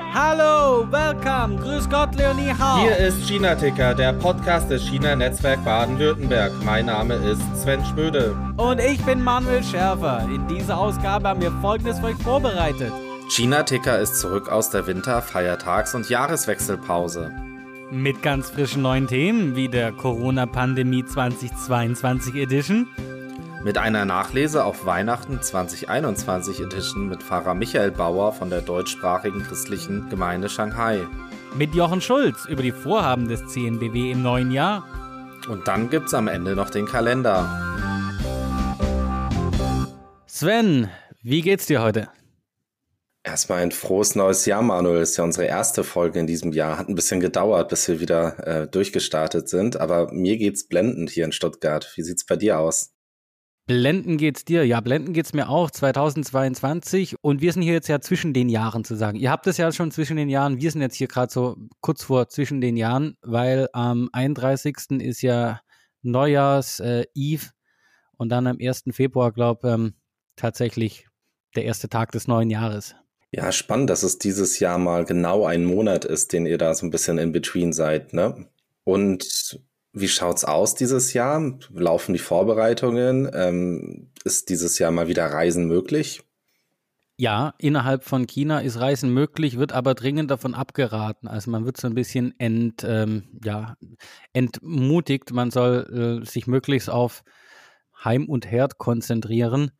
Hallo, welcome, grüß Gott, Leonie Hau. Hier ist China Ticker, der Podcast des China Netzwerk Baden-Württemberg. Mein Name ist Sven Schmöde. Und ich bin Manuel Schärfer. In dieser Ausgabe haben wir folgendes für euch vorbereitet. China Ticker ist zurück aus der Winter-, Feiertags- und Jahreswechselpause. Mit ganz frischen neuen Themen wie der Corona-Pandemie 2022 Edition. Mit einer Nachlese auf Weihnachten 2021 Edition mit Pfarrer Michael Bauer von der deutschsprachigen christlichen Gemeinde Shanghai. Mit Jochen Schulz über die Vorhaben des CNBW im neuen Jahr. Und dann gibt's am Ende noch den Kalender. Sven, wie geht's dir heute? Erstmal ein frohes neues Jahr, Manuel. Das ist ja unsere erste Folge in diesem Jahr. Hat ein bisschen gedauert, bis wir wieder äh, durchgestartet sind. Aber mir geht's blendend hier in Stuttgart. Wie sieht's bei dir aus? Blenden geht's dir. Ja, blenden geht's mir auch 2022 und wir sind hier jetzt ja zwischen den Jahren zu sagen. Ihr habt es ja schon zwischen den Jahren, wir sind jetzt hier gerade so kurz vor zwischen den Jahren, weil am 31. ist ja Neujahrs äh, Eve und dann am 1. Februar, glaube ähm, tatsächlich der erste Tag des neuen Jahres. Ja, spannend, dass es dieses Jahr mal genau ein Monat ist, den ihr da so ein bisschen in between seid, ne? Und wie schaut's aus dieses Jahr? Laufen die Vorbereitungen? Ähm, ist dieses Jahr mal wieder Reisen möglich? Ja, innerhalb von China ist Reisen möglich, wird aber dringend davon abgeraten. Also man wird so ein bisschen ent, ähm, ja, entmutigt. Man soll äh, sich möglichst auf Heim und Herd konzentrieren.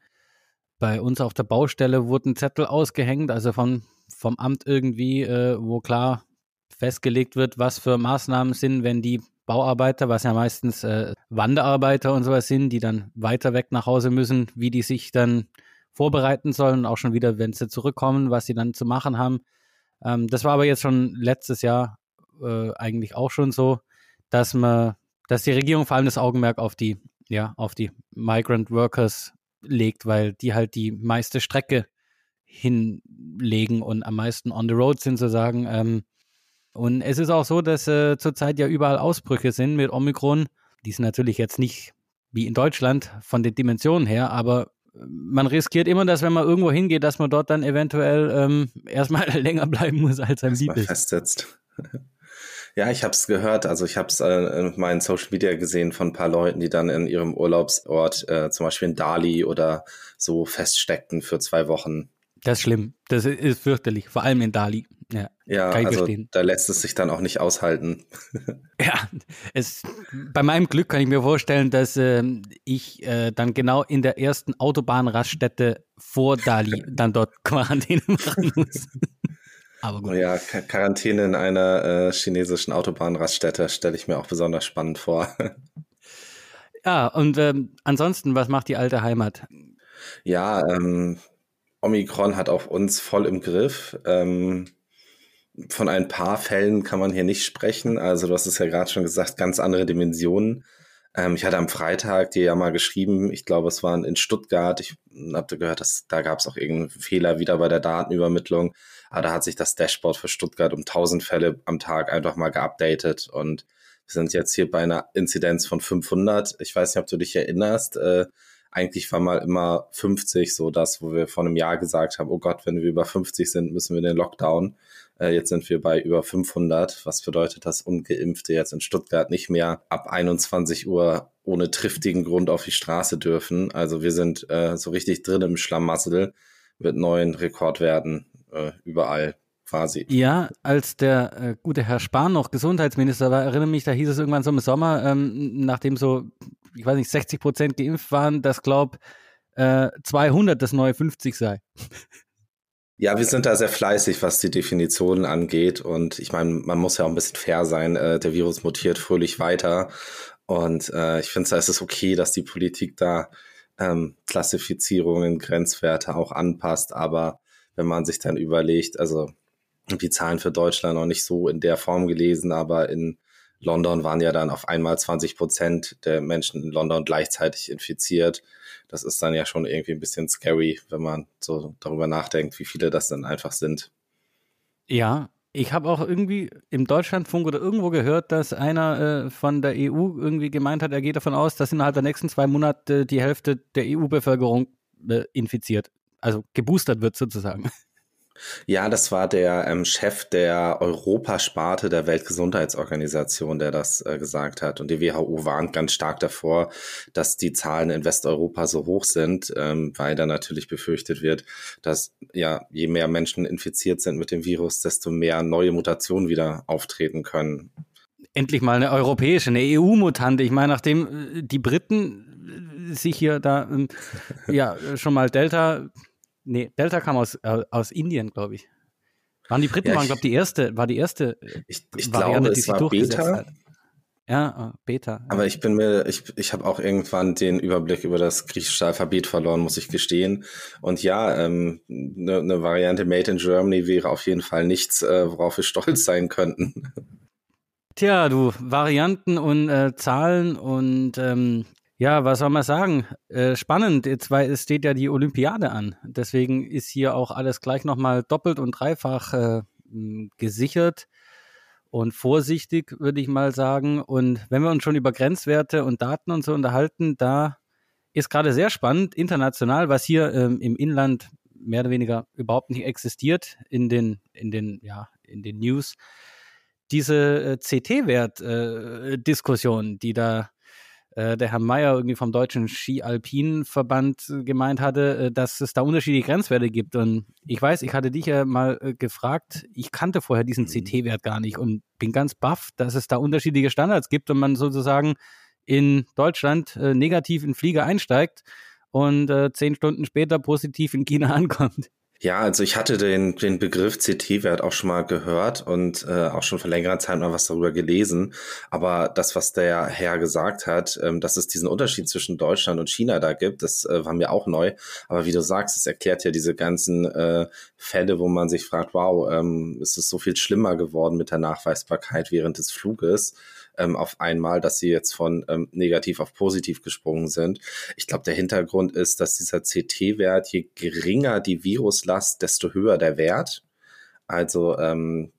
Bei uns auf der Baustelle wurden Zettel ausgehängt, also vom, vom Amt irgendwie, äh, wo klar festgelegt wird, was für Maßnahmen sind, wenn die Bauarbeiter, was ja meistens äh, Wanderarbeiter und sowas sind, die dann weiter weg nach Hause müssen, wie die sich dann vorbereiten sollen, auch schon wieder, wenn sie zurückkommen, was sie dann zu machen haben. Ähm, das war aber jetzt schon letztes Jahr äh, eigentlich auch schon so, dass man, dass die Regierung vor allem das Augenmerk auf die, ja, auf die Migrant Workers legt, weil die halt die meiste Strecke hinlegen und am meisten on the road sind sozusagen. Ähm, und es ist auch so, dass äh, zurzeit ja überall Ausbrüche sind mit Omikron. Die sind natürlich jetzt nicht wie in Deutschland von den Dimensionen her, aber äh, man riskiert immer, dass wenn man irgendwo hingeht, dass man dort dann eventuell ähm, erstmal länger bleiben muss, als einem lieb ist. Festsetzt. Ja, ich habe es gehört. Also ich habe es äh, in meinen Social Media gesehen von ein paar Leuten, die dann in ihrem Urlaubsort, äh, zum Beispiel in Dali oder so feststeckten für zwei Wochen. Das ist schlimm. Das ist fürchterlich, vor allem in Dali. Ja, ja also verstehen. da lässt es sich dann auch nicht aushalten. ja, es, bei meinem Glück kann ich mir vorstellen, dass äh, ich äh, dann genau in der ersten Autobahnraststätte vor Dali dann dort Quarantäne machen muss. Aber gut. Ja, Quarantäne in einer äh, chinesischen Autobahnraststätte stelle ich mir auch besonders spannend vor. ja, und ähm, ansonsten, was macht die alte Heimat? Ja, ähm, Omikron hat auch uns voll im Griff. Ähm, von ein paar Fällen kann man hier nicht sprechen. Also du hast es ja gerade schon gesagt, ganz andere Dimensionen. Ähm, ich hatte am Freitag dir ja mal geschrieben, ich glaube, es waren in Stuttgart. Ich habe gehört, dass da gab es auch irgendeinen Fehler wieder bei der Datenübermittlung. Aber da hat sich das Dashboard für Stuttgart um 1000 Fälle am Tag einfach mal geupdatet und wir sind jetzt hier bei einer Inzidenz von 500. Ich weiß nicht, ob du dich erinnerst. Äh, eigentlich war mal immer 50 so das, wo wir vor einem Jahr gesagt haben, oh Gott, wenn wir über 50 sind, müssen wir in den Lockdown. Äh, jetzt sind wir bei über 500, was bedeutet, dass Ungeimpfte jetzt in Stuttgart nicht mehr ab 21 Uhr ohne triftigen Grund auf die Straße dürfen. Also wir sind äh, so richtig drin im Schlamassel, wird neuen Rekordwerten äh, überall quasi. Ja, als der äh, gute Herr Spahn noch Gesundheitsminister war, erinnere mich, da hieß es irgendwann so im Sommer, ähm, nachdem so, ich weiß nicht, 60 Prozent geimpft waren, dass glaub äh, 200 das neue 50 sei. Ja, wir sind da sehr fleißig, was die Definitionen angeht. Und ich meine, man muss ja auch ein bisschen fair sein. Äh, der Virus mutiert fröhlich weiter. Und äh, ich finde, da ist es okay, dass die Politik da ähm, Klassifizierungen, Grenzwerte auch anpasst. Aber wenn man sich dann überlegt, also die Zahlen für Deutschland noch nicht so in der Form gelesen, aber in London waren ja dann auf einmal 20 Prozent der Menschen in London gleichzeitig infiziert das ist dann ja schon irgendwie ein bisschen scary, wenn man so darüber nachdenkt, wie viele das dann einfach sind. Ja, ich habe auch irgendwie im Deutschlandfunk oder irgendwo gehört, dass einer äh, von der EU irgendwie gemeint hat, er geht davon aus, dass innerhalb der nächsten zwei Monate die Hälfte der EU-Bevölkerung äh, infiziert, also geboostert wird sozusagen. Ja, das war der ähm, Chef der Europasparte der Weltgesundheitsorganisation, der das äh, gesagt hat. Und die WHO warnt ganz stark davor, dass die Zahlen in Westeuropa so hoch sind, ähm, weil da natürlich befürchtet wird, dass ja je mehr Menschen infiziert sind mit dem Virus, desto mehr neue Mutationen wieder auftreten können. Endlich mal eine europäische, eine EU-Mutante. Ich meine, nachdem äh, die Briten äh, sich hier da ähm, ja schon mal Delta Nee, Delta kam aus, äh, aus Indien, glaube ich. Waren die Briten, ja, waren, glaube ich, die erste, war die erste äh, ich, ich Variante, glaube, es die war Beta. Hat. Ja, äh, Beta. Aber ich bin mir, ich, ich habe auch irgendwann den Überblick über das griechische Alphabet verloren, muss ich gestehen. Und ja, ähm, eine ne Variante Made in Germany wäre auf jeden Fall nichts, äh, worauf wir stolz sein könnten. Tja, du, Varianten und äh, Zahlen und ähm, ja, was soll man sagen? Äh, spannend, jetzt weil es steht ja die Olympiade an. Deswegen ist hier auch alles gleich nochmal doppelt und dreifach äh, gesichert und vorsichtig, würde ich mal sagen. Und wenn wir uns schon über Grenzwerte und Daten und so unterhalten, da ist gerade sehr spannend, international, was hier ähm, im Inland mehr oder weniger überhaupt nicht existiert in den, in den, ja, in den News. Diese äh, CT-Wert-Diskussion, äh, die da äh, der Herr Mayer irgendwie vom Deutschen Ski-Alpin-Verband gemeint hatte, äh, dass es da unterschiedliche Grenzwerte gibt. Und ich weiß, ich hatte dich ja mal äh, gefragt, ich kannte vorher diesen mhm. CT-Wert gar nicht und bin ganz baff, dass es da unterschiedliche Standards gibt und man sozusagen in Deutschland äh, negativ in Flieger einsteigt und äh, zehn Stunden später positiv in China ankommt. Ja, also ich hatte den, den Begriff CT-Wert auch schon mal gehört und äh, auch schon vor längerer Zeit mal was darüber gelesen. Aber das, was der Herr gesagt hat, ähm, dass es diesen Unterschied zwischen Deutschland und China da gibt, das äh, war mir auch neu. Aber wie du sagst, es erklärt ja diese ganzen äh, Fälle, wo man sich fragt, wow, ähm, ist es so viel schlimmer geworden mit der Nachweisbarkeit während des Fluges ähm, auf einmal, dass sie jetzt von ähm, negativ auf positiv gesprungen sind. Ich glaube, der Hintergrund ist, dass dieser CT-Wert, je geringer die Viruslast, desto höher der Wert. Also ähm,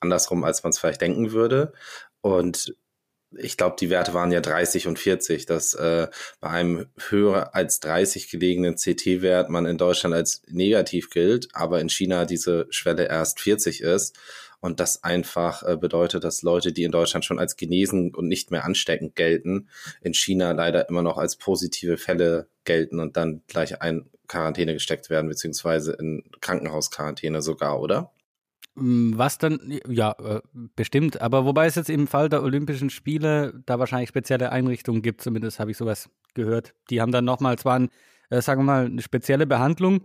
andersrum, als man es vielleicht denken würde. Und ich glaube, die Werte waren ja 30 und 40, dass äh, bei einem höher als 30 gelegenen CT-Wert man in Deutschland als negativ gilt, aber in China diese Schwelle erst 40 ist. Und das einfach äh, bedeutet, dass Leute, die in Deutschland schon als genesen und nicht mehr ansteckend gelten, in China leider immer noch als positive Fälle gelten und dann gleich ein Quarantäne gesteckt werden, beziehungsweise in Krankenhausquarantäne sogar, oder? Mm, was dann, ja, äh, bestimmt. Aber wobei es jetzt im Fall der Olympischen Spiele da wahrscheinlich spezielle Einrichtungen gibt, zumindest habe ich sowas gehört. Die haben dann nochmal zwar, ein, äh, sagen wir mal, eine spezielle Behandlung,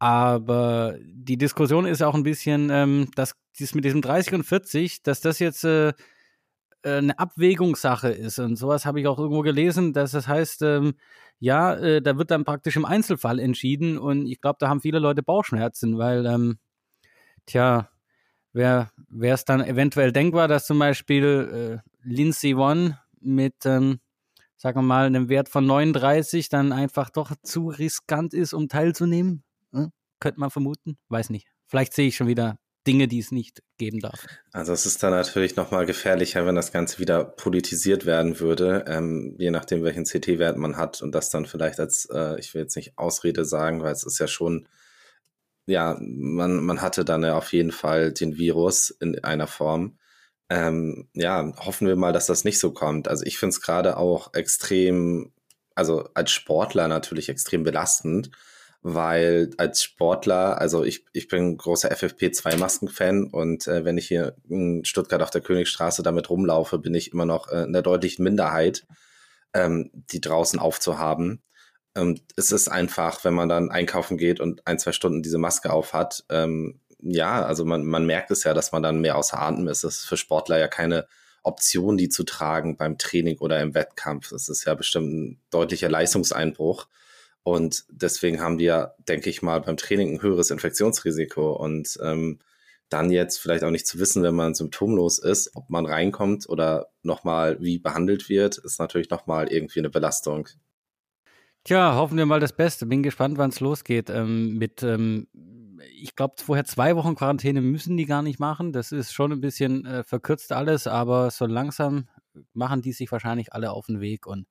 aber die Diskussion ist auch ein bisschen, ähm, dass dies mit diesem 30 und 40, dass das jetzt äh, äh, eine Abwägungssache ist. Und sowas habe ich auch irgendwo gelesen, dass das heißt, ähm, ja, äh, da wird dann praktisch im Einzelfall entschieden. Und ich glaube, da haben viele Leute Bauchschmerzen, weil, ähm, tja, wäre es dann eventuell denkbar, dass zum Beispiel äh, Lindsay One mit, ähm, sagen wir mal, einem Wert von 39 dann einfach doch zu riskant ist, um teilzunehmen? Könnte man vermuten. Weiß nicht. Vielleicht sehe ich schon wieder Dinge, die es nicht geben darf. Also es ist dann natürlich nochmal gefährlicher, wenn das Ganze wieder politisiert werden würde, ähm, je nachdem, welchen CT-Wert man hat und das dann vielleicht als, äh, ich will jetzt nicht Ausrede sagen, weil es ist ja schon, ja, man, man hatte dann ja auf jeden Fall den Virus in einer Form. Ähm, ja, hoffen wir mal, dass das nicht so kommt. Also ich finde es gerade auch extrem, also als Sportler natürlich extrem belastend, weil als Sportler, also ich, ich bin großer FFP2-Masken-Fan und äh, wenn ich hier in Stuttgart auf der Königstraße damit rumlaufe, bin ich immer noch äh, in der deutlichen Minderheit, ähm, die draußen aufzuhaben. Und es ist einfach, wenn man dann einkaufen geht und ein, zwei Stunden diese Maske aufhat, ähm, ja, also man, man merkt es ja, dass man dann mehr außer Atem ist. Es ist für Sportler ja keine Option, die zu tragen beim Training oder im Wettkampf. Das ist ja bestimmt ein deutlicher Leistungseinbruch. Und deswegen haben die ja, denke ich mal, beim Training ein höheres Infektionsrisiko. Und ähm, dann jetzt vielleicht auch nicht zu wissen, wenn man symptomlos ist, ob man reinkommt oder nochmal wie behandelt wird, ist natürlich nochmal irgendwie eine Belastung. Tja, hoffen wir mal das Beste. Bin gespannt, wann es losgeht. Ähm, mit, ähm, ich glaube, vorher zwei Wochen Quarantäne müssen die gar nicht machen. Das ist schon ein bisschen äh, verkürzt alles, aber so langsam machen die sich wahrscheinlich alle auf den Weg und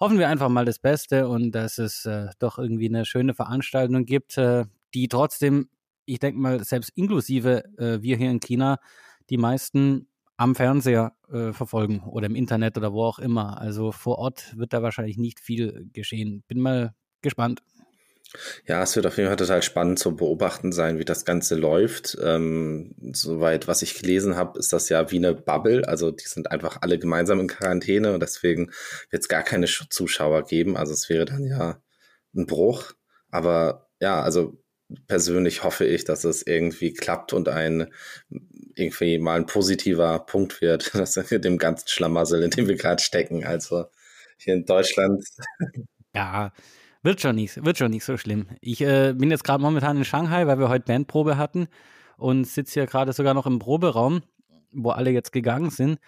hoffen wir einfach mal das Beste und dass es äh, doch irgendwie eine schöne Veranstaltung gibt, äh, die trotzdem ich denke mal, selbst inklusive äh, wir hier in China, die meisten am Fernseher äh, verfolgen oder im Internet oder wo auch immer. Also vor Ort wird da wahrscheinlich nicht viel geschehen. Bin mal gespannt. Ja, es wird auf jeden Fall total spannend zu beobachten sein, wie das Ganze läuft. Ähm, soweit, was ich gelesen habe, ist das ja wie eine Bubble. Also die sind einfach alle gemeinsam in Quarantäne und deswegen wird es gar keine Zuschauer geben. Also es wäre dann ja ein Bruch. Aber ja, also persönlich hoffe ich, dass es irgendwie klappt und ein irgendwie mal ein positiver Punkt wird, dass dem ganzen Schlamassel, in dem wir gerade stecken. Also hier in Deutschland. Ja, wird schon nicht, wird schon nicht so schlimm. Ich äh, bin jetzt gerade momentan in Shanghai, weil wir heute Bandprobe hatten und sitze hier gerade sogar noch im Proberaum, wo alle jetzt gegangen sind.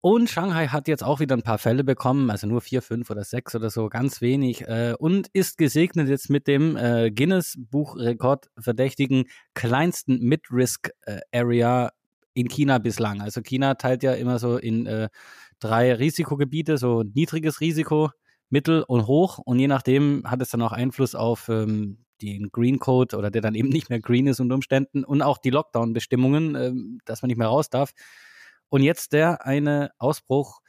Und Shanghai hat jetzt auch wieder ein paar Fälle bekommen, also nur vier, fünf oder sechs oder so, ganz wenig. Äh, und ist gesegnet jetzt mit dem äh, Guinness-Buchrekord verdächtigen kleinsten Mid-Risk-Area äh, in China bislang. Also China teilt ja immer so in äh, drei Risikogebiete, so niedriges Risiko, mittel und hoch. Und je nachdem hat es dann auch Einfluss auf ähm, den Green Code oder der dann eben nicht mehr green ist unter Umständen und auch die Lockdown-Bestimmungen, äh, dass man nicht mehr raus darf. Und jetzt der eine Ausbruch,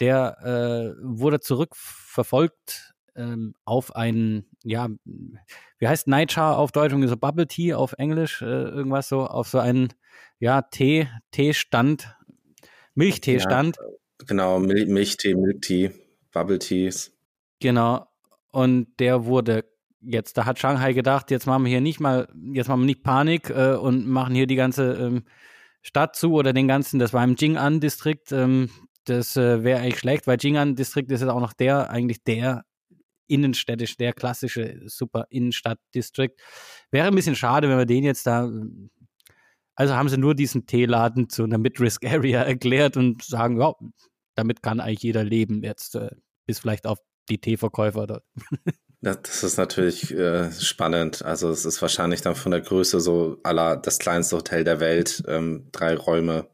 der äh, wurde zurückverfolgt ähm, auf einen, ja, wie heißt Nightjar auf Deutsch, so Bubble Tea auf Englisch, äh, irgendwas so, auf so einen, ja, Tee, Teestand, Milchteestand. Ja, genau, Mil Milchtee, Milktee, Bubble Teas. Genau. Und der wurde jetzt, da hat Shanghai gedacht, jetzt machen wir hier nicht mal, jetzt machen wir nicht Panik äh, und machen hier die ganze ähm, Stadt zu oder den ganzen, das war im Jing'an-Distrikt, ähm, das äh, wäre eigentlich schlecht, weil Jing'an-Distrikt ist jetzt auch noch der, eigentlich der innenstädtisch, der klassische super Innenstadt-Distrikt. Wäre ein bisschen schade, wenn wir den jetzt da, also haben sie nur diesen Teeladen zu einer Mid-Risk-Area erklärt und sagen, ja, damit kann eigentlich jeder leben jetzt, äh, bis vielleicht auf die Teeverkäufer dort. Das ist natürlich äh, spannend. Also es ist wahrscheinlich dann von der Größe so aller das kleinste Hotel der Welt, ähm, drei Räume.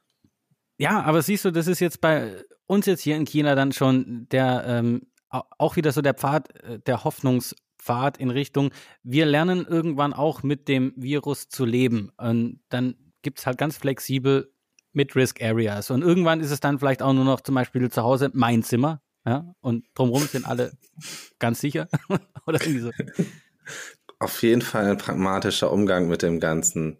Ja, aber siehst du, das ist jetzt bei uns jetzt hier in China dann schon der ähm, auch wieder so der Pfad, äh, der Hoffnungspfad in Richtung, wir lernen irgendwann auch mit dem Virus zu leben. Und dann gibt es halt ganz flexibel mit Risk Areas. Und irgendwann ist es dann vielleicht auch nur noch zum Beispiel zu Hause mein Zimmer, ja, und drumherum sind alle ganz sicher. Oder irgendwie so. Auf jeden Fall ein pragmatischer Umgang mit dem Ganzen.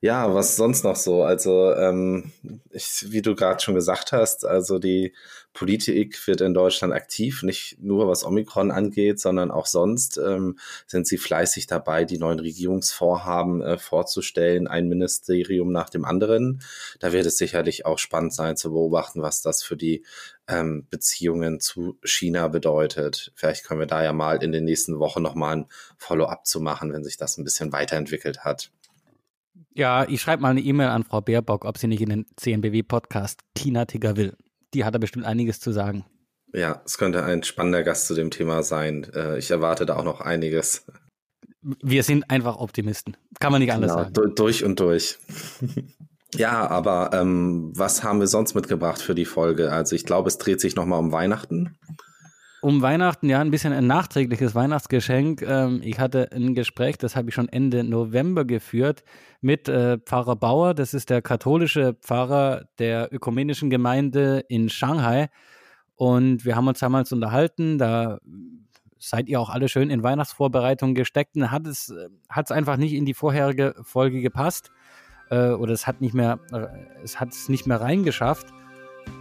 Ja, was sonst noch so? Also, ähm, ich, wie du gerade schon gesagt hast, also die Politik wird in Deutschland aktiv, nicht nur was Omikron angeht, sondern auch sonst ähm, sind sie fleißig dabei, die neuen Regierungsvorhaben äh, vorzustellen, ein Ministerium nach dem anderen. Da wird es sicherlich auch spannend sein zu beobachten, was das für die ähm, Beziehungen zu China bedeutet. Vielleicht können wir da ja mal in den nächsten Wochen nochmal ein Follow-up zu machen, wenn sich das ein bisschen weiterentwickelt hat. Ja, ich schreibe mal eine E-Mail an Frau Baerbock, ob sie nicht in den CNBW-Podcast China-Ticker will die hat da bestimmt einiges zu sagen. Ja, es könnte ein spannender Gast zu dem Thema sein. Äh, ich erwarte da auch noch einiges. Wir sind einfach Optimisten. Kann man nicht anders genau, sagen. Durch und durch. ja, aber ähm, was haben wir sonst mitgebracht für die Folge? Also ich glaube, es dreht sich nochmal um Weihnachten um Weihnachten, ja, ein bisschen ein nachträgliches Weihnachtsgeschenk. Ähm, ich hatte ein Gespräch, das habe ich schon Ende November geführt, mit äh, Pfarrer Bauer. Das ist der katholische Pfarrer der ökumenischen Gemeinde in Shanghai. Und wir haben uns damals unterhalten. Da seid ihr auch alle schön in Weihnachtsvorbereitungen gesteckt. Und hat es, hat es einfach nicht in die vorherige Folge gepasst. Äh, oder es hat nicht mehr, äh, es hat es nicht mehr reingeschafft.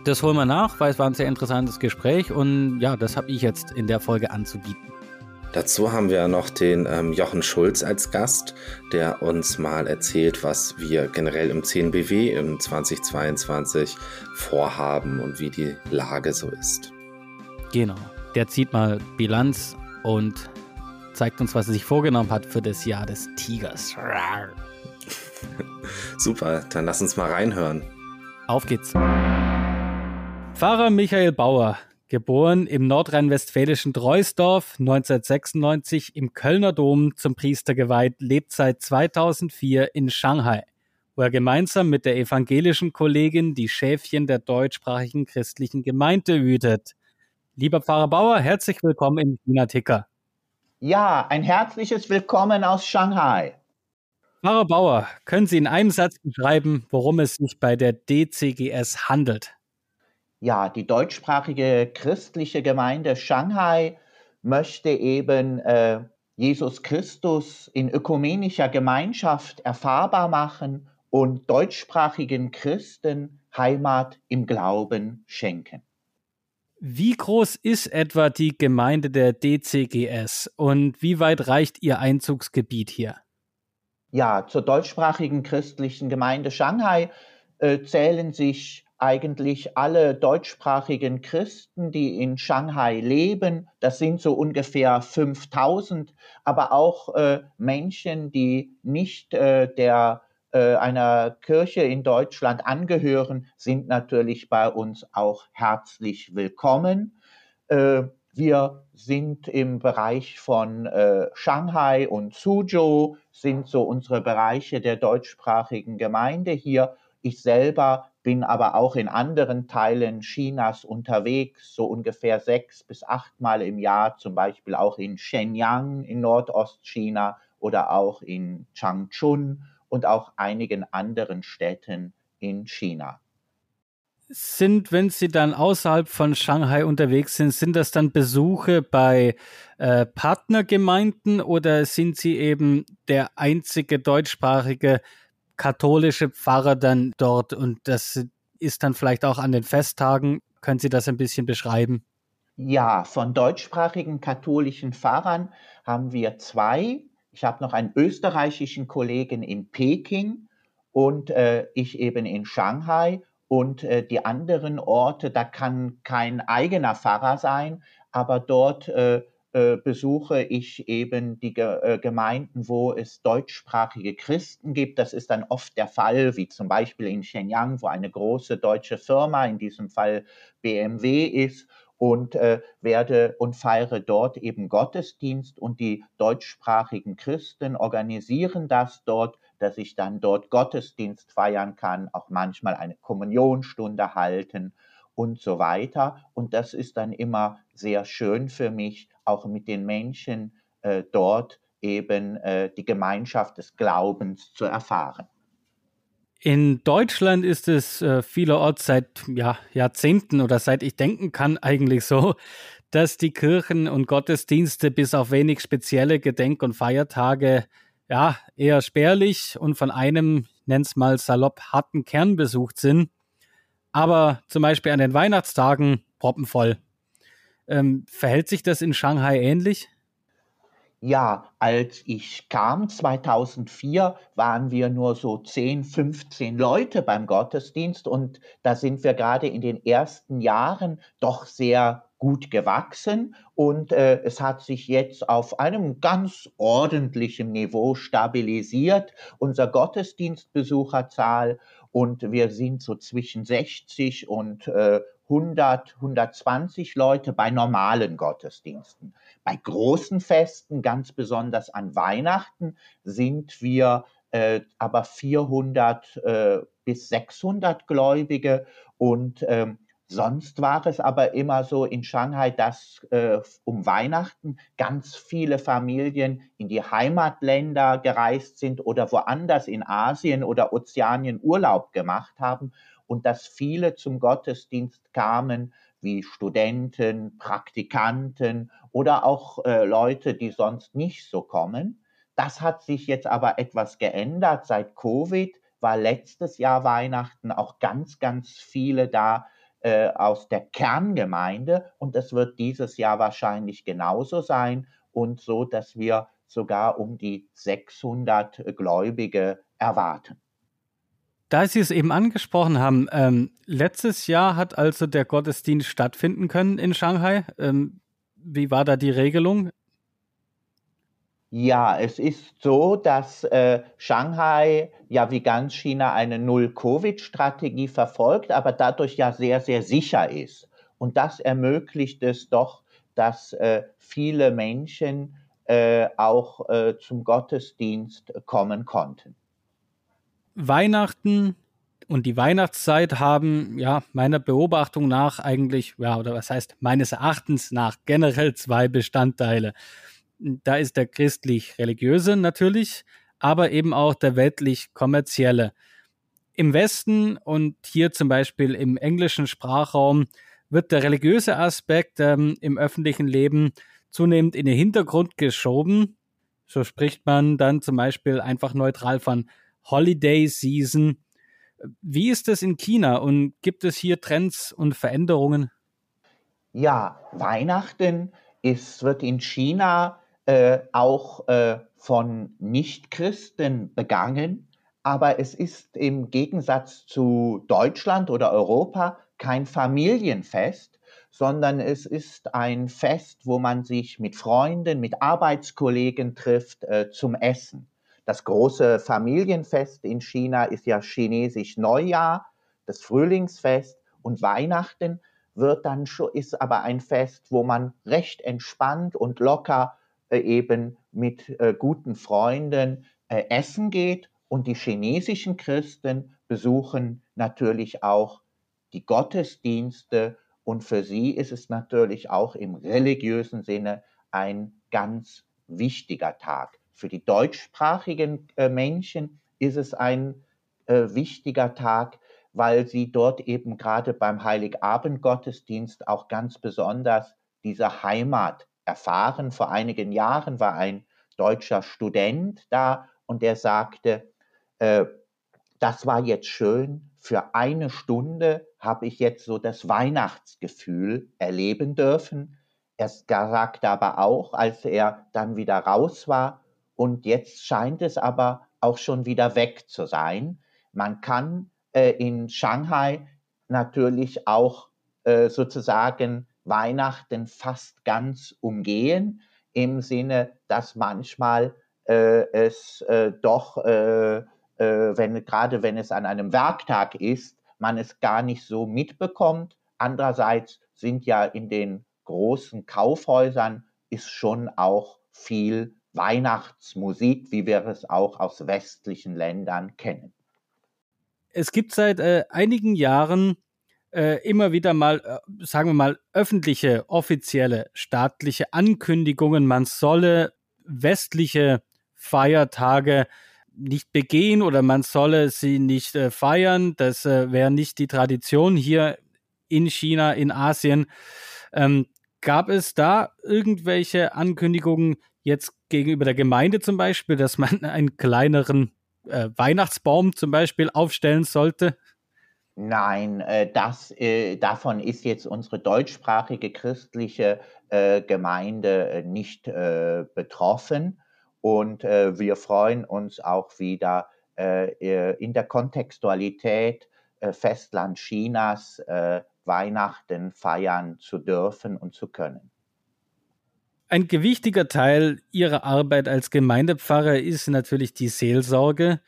Das holen wir nach, weil es war ein sehr interessantes Gespräch und ja, das habe ich jetzt in der Folge anzubieten. Dazu haben wir noch den ähm, Jochen Schulz als Gast, der uns mal erzählt, was wir generell im 10BW im 2022 vorhaben und wie die Lage so ist. Genau, der zieht mal Bilanz und zeigt uns, was er sich vorgenommen hat für das Jahr des Tigers. Super, dann lass uns mal reinhören. Auf geht's. Pfarrer Michael Bauer, geboren im nordrhein-westfälischen Treusdorf, 1996 im Kölner Dom zum Priester geweiht, lebt seit 2004 in Shanghai, wo er gemeinsam mit der evangelischen Kollegin die Schäfchen der deutschsprachigen christlichen Gemeinde hütet. Lieber Pfarrer Bauer, herzlich willkommen im China Ticker. Ja, ein herzliches Willkommen aus Shanghai. Pfarrer Bauer, können Sie in einem Satz beschreiben, worum es sich bei der DCGS handelt? Ja, die deutschsprachige christliche Gemeinde Shanghai möchte eben äh, Jesus Christus in ökumenischer Gemeinschaft erfahrbar machen und deutschsprachigen Christen Heimat im Glauben schenken. Wie groß ist etwa die Gemeinde der DCGS und wie weit reicht ihr Einzugsgebiet hier? Ja, zur deutschsprachigen christlichen Gemeinde Shanghai äh, zählen sich eigentlich alle deutschsprachigen Christen, die in Shanghai leben. Das sind so ungefähr 5000, aber auch äh, Menschen, die nicht äh, der äh, einer Kirche in Deutschland angehören, sind natürlich bei uns auch herzlich willkommen. Äh, wir sind im Bereich von äh, Shanghai und Suzhou, sind so unsere Bereiche der deutschsprachigen Gemeinde hier. Ich selber bin aber auch in anderen Teilen Chinas unterwegs, so ungefähr sechs bis achtmal im Jahr, zum Beispiel auch in Shenyang in Nordostchina oder auch in Changchun und auch einigen anderen Städten in China. Sind, wenn Sie dann außerhalb von Shanghai unterwegs sind, sind das dann Besuche bei äh, Partnergemeinden oder sind Sie eben der einzige deutschsprachige katholische Pfarrer dann dort und das ist dann vielleicht auch an den Festtagen? Können Sie das ein bisschen beschreiben? Ja, von deutschsprachigen katholischen Pfarrern haben wir zwei ich habe noch einen österreichischen Kollegen in Peking und äh, ich eben in Shanghai. Und äh, die anderen Orte, da kann kein eigener Pfarrer sein, aber dort äh, äh besuche ich eben die äh, Gemeinden, wo es deutschsprachige Christen gibt. Das ist dann oft der Fall, wie zum Beispiel in Shenyang, wo eine große deutsche Firma, in diesem Fall BMW ist und äh, werde und feiere dort eben Gottesdienst und die deutschsprachigen Christen organisieren das dort, dass ich dann dort Gottesdienst feiern kann, auch manchmal eine Kommunionstunde halten und so weiter. Und das ist dann immer sehr schön für mich, auch mit den Menschen äh, dort eben äh, die Gemeinschaft des Glaubens zu erfahren. In Deutschland ist es äh, vielerorts seit ja, Jahrzehnten oder seit ich denken kann eigentlich so, dass die Kirchen und Gottesdienste bis auf wenig spezielle Gedenk- und Feiertage ja eher spärlich und von einem, nenn's mal salopp, harten Kern besucht sind. Aber zum Beispiel an den Weihnachtstagen proppenvoll. Ähm, verhält sich das in Shanghai ähnlich? Ja, als ich kam 2004, waren wir nur so 10, 15 Leute beim Gottesdienst und da sind wir gerade in den ersten Jahren doch sehr gut gewachsen und äh, es hat sich jetzt auf einem ganz ordentlichen Niveau stabilisiert, unser Gottesdienstbesucherzahl und wir sind so zwischen 60 und äh, 100, 120 Leute bei normalen Gottesdiensten. Bei großen Festen, ganz besonders an Weihnachten, sind wir äh, aber 400 äh, bis 600 Gläubige und ähm, Sonst war es aber immer so in Shanghai, dass äh, um Weihnachten ganz viele Familien in die Heimatländer gereist sind oder woanders in Asien oder Ozeanien Urlaub gemacht haben und dass viele zum Gottesdienst kamen, wie Studenten, Praktikanten oder auch äh, Leute, die sonst nicht so kommen. Das hat sich jetzt aber etwas geändert. Seit Covid war letztes Jahr Weihnachten auch ganz, ganz viele da äh, aus der Kerngemeinde und es wird dieses Jahr wahrscheinlich genauso sein und so, dass wir sogar um die 600 Gläubige erwarten. Da Sie es eben angesprochen haben, ähm, letztes Jahr hat also der Gottesdienst stattfinden können in Shanghai. Ähm, wie war da die Regelung? Ja, es ist so, dass äh, Shanghai ja wie ganz China eine Null-Covid-Strategie verfolgt, aber dadurch ja sehr, sehr sicher ist. Und das ermöglicht es doch, dass äh, viele Menschen äh, auch äh, zum Gottesdienst kommen konnten. Weihnachten und die Weihnachtszeit haben ja meiner Beobachtung nach eigentlich, ja, oder was heißt meines Erachtens nach generell zwei Bestandteile. Da ist der christlich-religiöse natürlich, aber eben auch der weltlich-kommerzielle. Im Westen und hier zum Beispiel im englischen Sprachraum wird der religiöse Aspekt ähm, im öffentlichen Leben zunehmend in den Hintergrund geschoben. So spricht man dann zum Beispiel einfach neutral von Holiday Season. Wie ist es in China und gibt es hier Trends und Veränderungen? Ja, Weihnachten ist, wird in China äh, auch äh, von Nichtchristen begangen, aber es ist im Gegensatz zu Deutschland oder Europa kein Familienfest, sondern es ist ein Fest, wo man sich mit Freunden, mit Arbeitskollegen trifft äh, zum Essen. Das große Familienfest in China ist ja chinesisch Neujahr, das Frühlingsfest und Weihnachten wird dann schon, ist aber ein Fest, wo man recht entspannt und locker eben mit äh, guten Freunden äh, essen geht. Und die chinesischen Christen besuchen natürlich auch die Gottesdienste. Und für sie ist es natürlich auch im religiösen Sinne ein ganz wichtiger Tag. Für die deutschsprachigen äh, Menschen ist es ein äh, wichtiger Tag, weil sie dort eben gerade beim Heiligabend-Gottesdienst auch ganz besonders diese Heimat erfahren. Vor einigen Jahren war ein deutscher Student da und der sagte, äh, das war jetzt schön, für eine Stunde habe ich jetzt so das Weihnachtsgefühl erleben dürfen. Er sagte aber auch, als er dann wieder raus war, und jetzt scheint es aber auch schon wieder weg zu sein. Man kann äh, in Shanghai natürlich auch äh, sozusagen Weihnachten fast ganz umgehen, im Sinne, dass manchmal äh, es äh, doch, äh, äh, wenn, gerade wenn es an einem Werktag ist, man es gar nicht so mitbekommt. Andererseits sind ja in den großen Kaufhäusern ist schon auch viel Weihnachtsmusik, wie wir es auch aus westlichen Ländern kennen. Es gibt seit äh, einigen Jahren äh, immer wieder mal, äh, sagen wir mal, öffentliche, offizielle, staatliche Ankündigungen, man solle westliche Feiertage nicht begehen oder man solle sie nicht äh, feiern. Das äh, wäre nicht die Tradition hier in China, in Asien. Ähm, gab es da irgendwelche Ankündigungen jetzt gegenüber der Gemeinde zum Beispiel, dass man einen kleineren äh, Weihnachtsbaum zum Beispiel aufstellen sollte? Nein, äh, das, äh, davon ist jetzt unsere deutschsprachige christliche äh, Gemeinde nicht betroffen. Und wir freuen uns auch wieder in der Kontextualität Festland Chinas Weihnachten feiern zu dürfen und zu können. Ein gewichtiger Teil Ihrer Arbeit als Gemeindepfarrer ist natürlich die Seelsorge.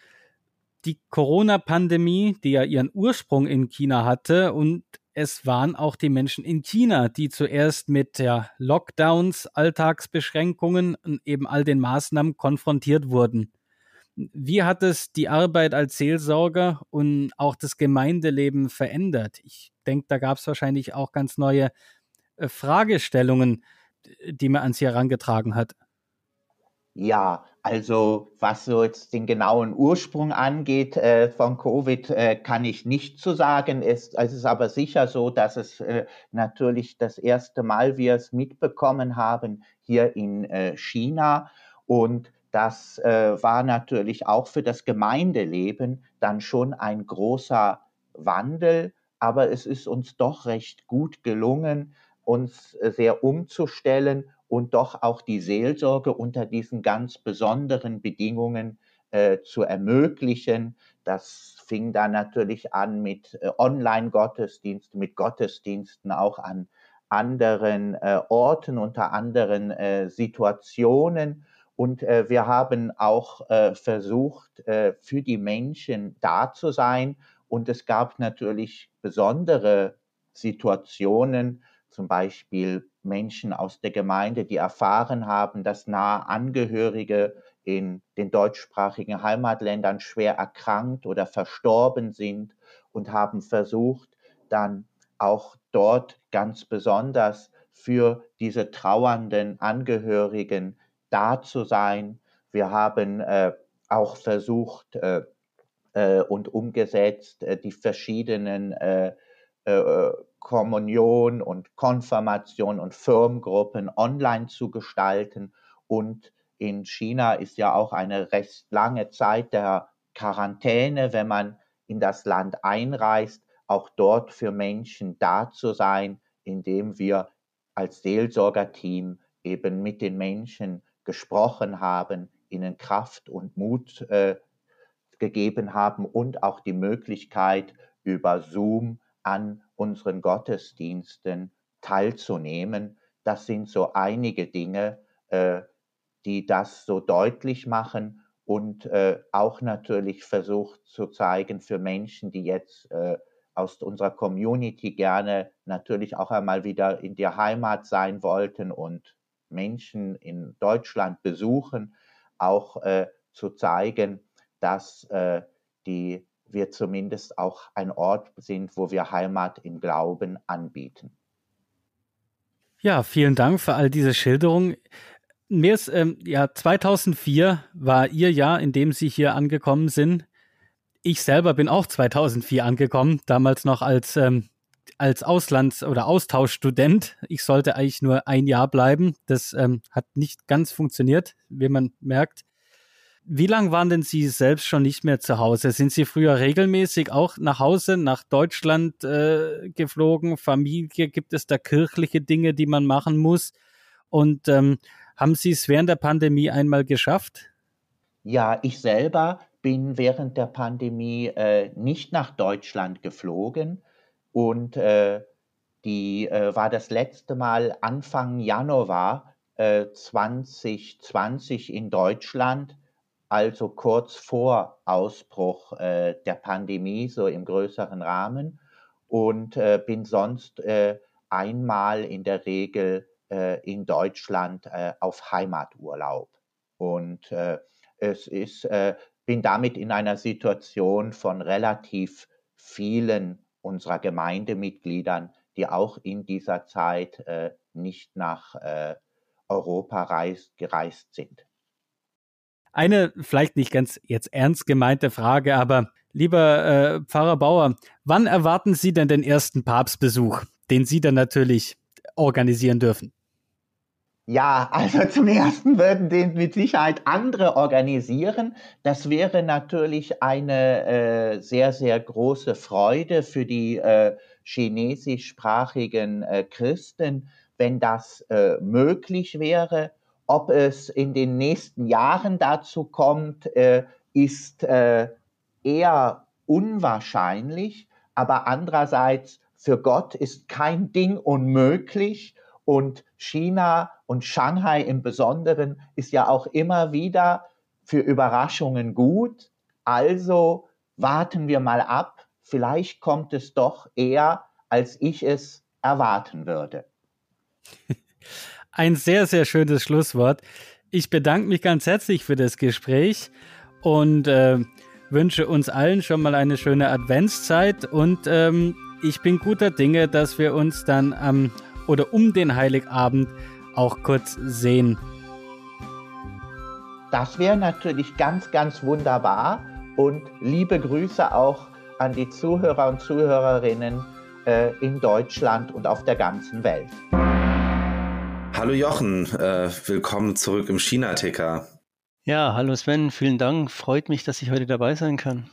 Die Corona-Pandemie, die ja ihren Ursprung in China hatte, und es waren auch die Menschen in China, die zuerst mit ja, Lockdowns, Alltagsbeschränkungen und eben all den Maßnahmen konfrontiert wurden. Wie hat es die Arbeit als Seelsorger und auch das Gemeindeleben verändert? Ich denke, da gab es wahrscheinlich auch ganz neue äh, Fragestellungen die man an Sie herangetragen hat? Ja, also was so jetzt den genauen Ursprung angeht äh, von Covid, äh, kann ich nicht zu sagen. Es, es, ist aber sicher so, dass es äh, natürlich das erste Mal wir es mitbekommen haben hier in äh, China und das äh, war natürlich auch für das Gemeindeleben dann schon ein großer Wandel, aber es ist uns doch recht gut gelungen, uns äh, sehr umzustellen und doch auch die Seelsorge unter diesen ganz besonderen Bedingungen äh, zu ermöglichen. Das fing dann natürlich an mit äh, Online-Gottesdiensten, mit Gottesdiensten auch an anderen äh, Orten, unter anderen äh, Situationen. Und äh, wir haben auch versucht, für die Menschen da zu sein. Und es gab natürlich besondere Situationen, zum Beispiel Menschen aus der Gemeinde, die erfahren haben, dass nahe Angehörige in den deutschsprachigen Heimatländern schwer erkrankt oder verstorben sind und haben versucht, dann auch dort ganz besonders für diese trauernden Angehörigen da zu sein. Wir haben äh, auch versucht äh, äh, und umgesetzt, äh, die verschiedenen äh, äh, Kommunion und Konfirmation und Firmengruppen online zu gestalten. Und in China ist ja auch eine recht lange Zeit der Quarantäne, wenn man in das Land einreist, auch dort für Menschen da zu sein, indem wir als Seelsorgerteam eben mit den Menschen gesprochen haben, ihnen Kraft und Mut äh, gegeben haben und auch die Möglichkeit über Zoom an unseren Gottesdiensten teilzunehmen. Das sind so einige Dinge, äh, die das so deutlich machen und äh, auch natürlich versucht zu zeigen für Menschen, die jetzt äh, aus unserer Community gerne natürlich auch einmal wieder in der Heimat sein wollten und Menschen in Deutschland besuchen, auch äh, zu zeigen, dass äh, die wir zumindest auch ein Ort sind, wo wir Heimat im Glauben anbieten. Ja, vielen Dank für all diese Schilderungen. Mir ist, ähm, ja, 2004 war Ihr Jahr, in dem Sie hier angekommen sind. Ich selber bin auch 2004 angekommen, damals noch als, ähm, als Auslands- oder Austauschstudent. Ich sollte eigentlich nur ein Jahr bleiben. Das ähm, hat nicht ganz funktioniert, wie man merkt. Wie lange waren denn Sie selbst schon nicht mehr zu Hause? Sind Sie früher regelmäßig auch nach Hause, nach Deutschland äh, geflogen? Familie, gibt es da kirchliche Dinge, die man machen muss? Und ähm, haben Sie es während der Pandemie einmal geschafft? Ja, ich selber bin während der Pandemie äh, nicht nach Deutschland geflogen und äh, die äh, war das letzte Mal Anfang Januar 2020 äh, in Deutschland also kurz vor Ausbruch äh, der Pandemie, so im größeren Rahmen, und äh, bin sonst äh, einmal in der Regel äh, in Deutschland äh, auf Heimaturlaub. Und äh, es ist, bin damit in einer Situation von relativ vielen unserer Gemeindemitgliedern, die auch in dieser Zeit nicht nach Europa reist, gereist sind. Eine vielleicht nicht ganz jetzt ernst gemeinte Frage, aber lieber äh, Pfarrer Bauer, wann erwarten Sie denn den ersten Papstbesuch, den Sie dann natürlich organisieren dürfen? Ja, also zum ersten würden den mit Sicherheit andere organisieren. Das wäre natürlich eine äh, sehr, sehr große Freude für die äh, chinesischsprachigen äh, Christen, wenn das äh, möglich wäre. Ob es in den nächsten Jahren dazu kommt, äh, ist äh, eher unwahrscheinlich, aber andererseits für Gott ist kein Ding unmöglich und China und Shanghai im Besonderen ist ja auch immer wieder für Überraschungen gut. Also warten wir mal ab, vielleicht kommt es doch eher, als ich es erwarten würde. ein sehr, sehr schönes Schlusswort. Ich bedanke mich ganz herzlich für das Gespräch und äh, wünsche uns allen schon mal eine schöne Adventszeit und ähm, ich bin guter Dinge, dass wir uns dann am oder um den Heiligabend auch kurz sehen. Das wäre natürlich ganz, ganz wunderbar und liebe Grüße auch an die Zuhörer und Zuhörerinnen äh, in Deutschland und auf der ganzen Welt. Hallo Jochen, äh, willkommen zurück im China-Ticker. Ja, hallo Sven, vielen Dank. Freut mich, dass ich heute dabei sein kann.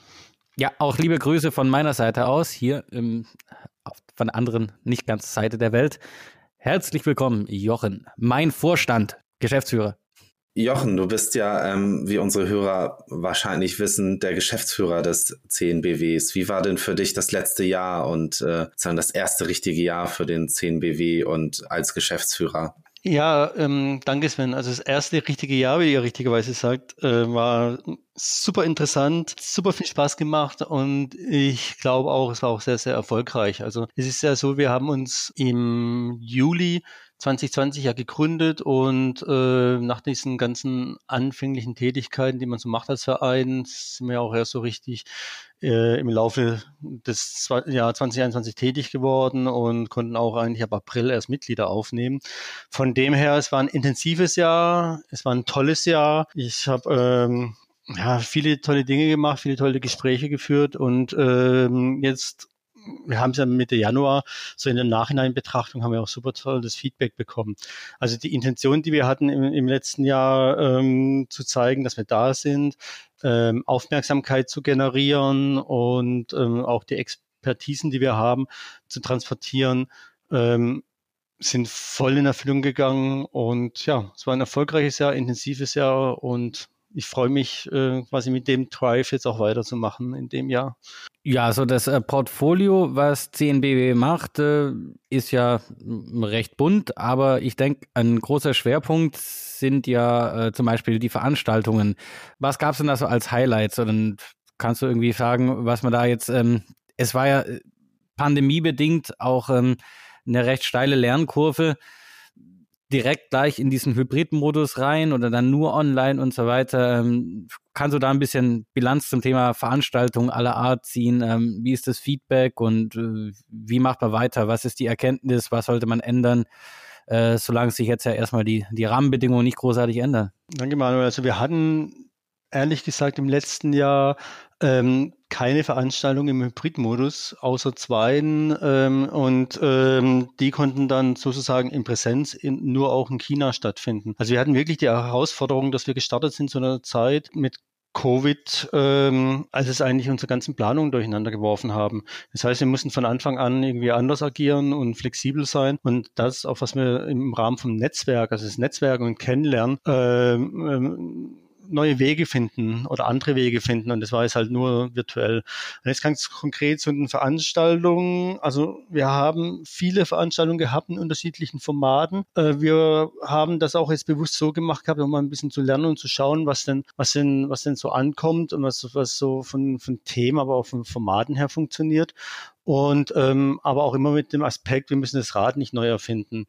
Ja, auch liebe Grüße von meiner Seite aus, hier im, von der anderen, nicht ganz Seite der Welt. Herzlich willkommen, Jochen, mein Vorstand, Geschäftsführer. Jochen, du bist ja, ähm, wie unsere Hörer wahrscheinlich wissen, der Geschäftsführer des CNBWs. Wie war denn für dich das letzte Jahr und äh, das erste richtige Jahr für den CNBW und als Geschäftsführer? Ja, ähm, danke Sven. Also das erste richtige Jahr, wie ihr richtigerweise sagt, äh, war super interessant, super viel Spaß gemacht und ich glaube auch, es war auch sehr, sehr erfolgreich. Also es ist ja so, wir haben uns im Juli 2020 ja gegründet und äh, nach diesen ganzen anfänglichen Tätigkeiten, die man so macht als Verein, sind wir auch erst so richtig äh, im Laufe des Jahr 2021 tätig geworden und konnten auch eigentlich ab April erst Mitglieder aufnehmen. Von dem her, es war ein intensives Jahr, es war ein tolles Jahr. Ich habe ähm, ja, viele tolle Dinge gemacht, viele tolle Gespräche geführt und ähm, jetzt wir haben es ja Mitte Januar, so in der Nachhineinbetrachtung haben wir auch super tolles Feedback bekommen. Also die Intention, die wir hatten im, im letzten Jahr ähm, zu zeigen, dass wir da sind, ähm, Aufmerksamkeit zu generieren und ähm, auch die Expertisen, die wir haben, zu transportieren, ähm, sind voll in Erfüllung gegangen und ja, es war ein erfolgreiches Jahr, intensives Jahr und ich freue mich äh, quasi mit dem Drive jetzt auch weiterzumachen in dem Jahr. Ja, also das äh, Portfolio, was CNBW macht, äh, ist ja recht bunt, aber ich denke, ein großer Schwerpunkt sind ja zum Beispiel die Veranstaltungen. Was gab es denn da so als Highlights? Oder kannst du irgendwie sagen, was man da jetzt, ähm, es war ja pandemiebedingt auch ähm, eine recht steile Lernkurve direkt gleich in diesen Hybrid-Modus rein oder dann nur online und so weiter. Ähm, kannst du da ein bisschen Bilanz zum Thema Veranstaltungen aller Art ziehen? Ähm, wie ist das Feedback und äh, wie macht man weiter? Was ist die Erkenntnis? Was sollte man ändern? Äh, solange sich jetzt ja erstmal die, die Rahmenbedingungen nicht großartig ändern. Danke, Manuel. Also wir hatten ehrlich gesagt im letzten Jahr ähm, keine Veranstaltung im Hybridmodus, außer zweien. Ähm, und ähm, die konnten dann sozusagen in Präsenz in, nur auch in China stattfinden. Also wir hatten wirklich die Herausforderung, dass wir gestartet sind zu einer Zeit mit Covid, ähm, als es eigentlich unsere ganzen Planungen durcheinander geworfen haben. Das heißt, wir mussten von Anfang an irgendwie anders agieren und flexibel sein. Und das, auch was wir im Rahmen vom Netzwerk, also das Netzwerk und Kennenlernen, ähm, ähm, neue Wege finden oder andere Wege finden und das war jetzt halt nur virtuell. Und jetzt ganz konkret zu den Veranstaltungen. Also wir haben viele Veranstaltungen gehabt in unterschiedlichen Formaten. Äh, wir haben das auch jetzt bewusst so gemacht gehabt, um mal ein bisschen zu lernen und zu schauen, was denn, was denn, was denn so ankommt und was, was so von, von Themen, aber auch von Formaten her funktioniert und ähm, aber auch immer mit dem Aspekt, wir müssen das Rad nicht neu erfinden.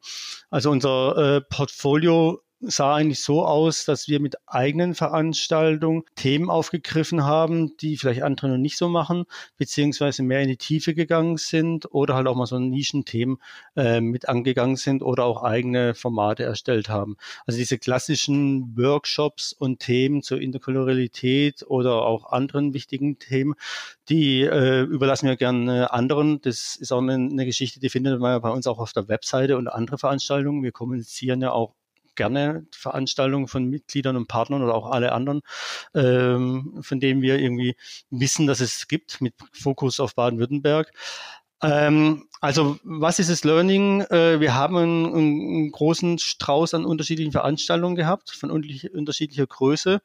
Also unser äh, Portfolio sah eigentlich so aus, dass wir mit eigenen Veranstaltungen Themen aufgegriffen haben, die vielleicht andere noch nicht so machen, beziehungsweise mehr in die Tiefe gegangen sind oder halt auch mal so Nischenthemen äh, mit angegangen sind oder auch eigene Formate erstellt haben. Also diese klassischen Workshops und Themen zur Interkulturalität oder auch anderen wichtigen Themen, die äh, überlassen wir gerne anderen. Das ist auch eine, eine Geschichte, die findet man ja bei uns auch auf der Webseite und andere Veranstaltungen. Wir kommunizieren ja auch gerne Veranstaltungen von Mitgliedern und Partnern oder auch alle anderen, ähm, von denen wir irgendwie wissen, dass es gibt, mit Fokus auf Baden-Württemberg. Ähm, also was ist das Learning? Äh, wir haben einen, einen, großen Strauß an unterschiedlichen Veranstaltungen gehabt, von unterschiedlicher Größe.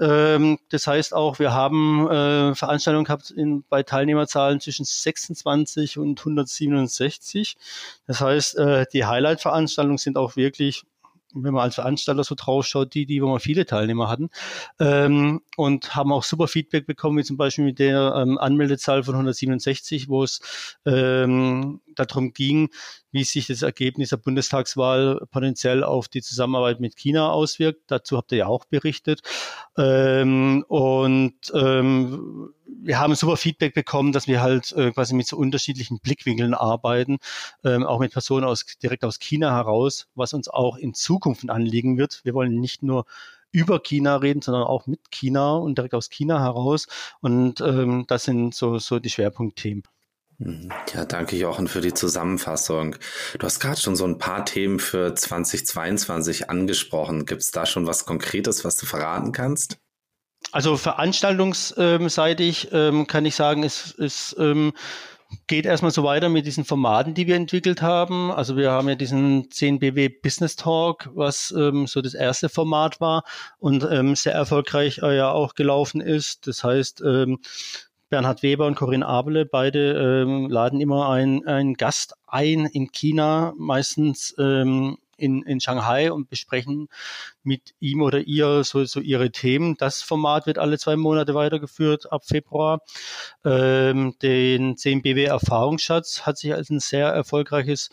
Ähm, das heißt auch, wir haben äh, Veranstaltungen gehabt in, bei Teilnehmerzahlen zwischen 26 und 167. Das heißt, äh, die Highlight-Veranstaltungen sind auch wirklich wenn man als Veranstalter so drauf schaut, die, die, wo wir viele Teilnehmer hatten, ähm, und haben auch super Feedback bekommen, wie zum Beispiel mit der ähm, Anmeldezahl von 167, wo es ähm, darum ging, wie sich das Ergebnis der Bundestagswahl potenziell auf die Zusammenarbeit mit China auswirkt. Dazu habt ihr ja auch berichtet. Ähm, und ähm, wir haben super Feedback bekommen, dass wir halt äh, quasi mit so unterschiedlichen Blickwinkeln arbeiten, ähm, auch mit Personen aus, direkt aus China heraus, was uns auch in Zukunft anliegen wird. Wir wollen nicht nur über China reden, sondern auch mit China und direkt aus China heraus. Und ähm, das sind so, so die Schwerpunktthemen. Mhm. Ja, danke Jochen für die Zusammenfassung. Du hast gerade schon so ein paar Themen für 2022 angesprochen. Gibt es da schon was Konkretes, was du verraten kannst? Also veranstaltungsseitig ähm, kann ich sagen, es, es ähm, geht erstmal so weiter mit diesen Formaten, die wir entwickelt haben. Also wir haben ja diesen 10BW Business Talk, was ähm, so das erste Format war und ähm, sehr erfolgreich äh, ja auch gelaufen ist. Das heißt, ähm, Bernhard Weber und Corinne Abele, beide ähm, laden immer einen, einen Gast ein in China, meistens ähm, in, in Shanghai und besprechen mit ihm oder ihr so, so ihre Themen. Das Format wird alle zwei Monate weitergeführt ab Februar. Ähm, den CMBW Erfahrungsschatz hat sich als ein sehr erfolgreiches